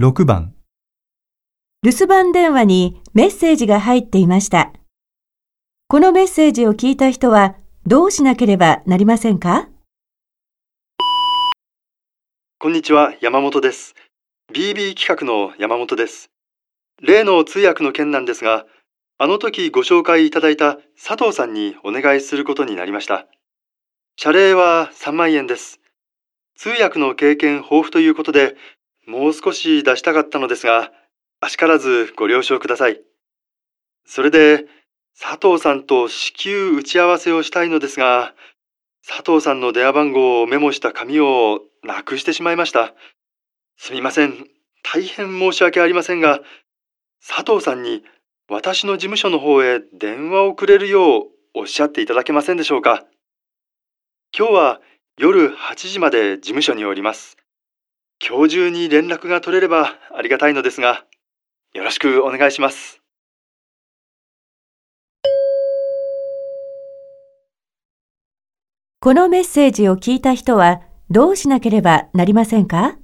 6番、留守番電話にメッセージが入っていました。このメッセージを聞いた人はどうしなければなりませんか？こんにちは、山本です。BB 企画の山本です。例の通訳の件なんですが、あの時ご紹介いただいた佐藤さんにお願いすることになりました。謝礼は3万円です。通訳の経験豊富ということで、もう少し出したかったのですが、あしからずご了承ください。それで、佐藤さんと至急打ち合わせをしたいのですが、佐藤さんの電話番号をメモした紙をなくしてしまいました。すみません。大変申し訳ありませんが、佐藤さんに私の事務所の方へ電話をくれるようおっしゃっていただけませんでしょうか。今日は夜8時まで事務所におります。今日中に連絡が取れればありがたいのですが、よろしくお願いします。このメッセージを聞いた人はどうしなければなりませんか？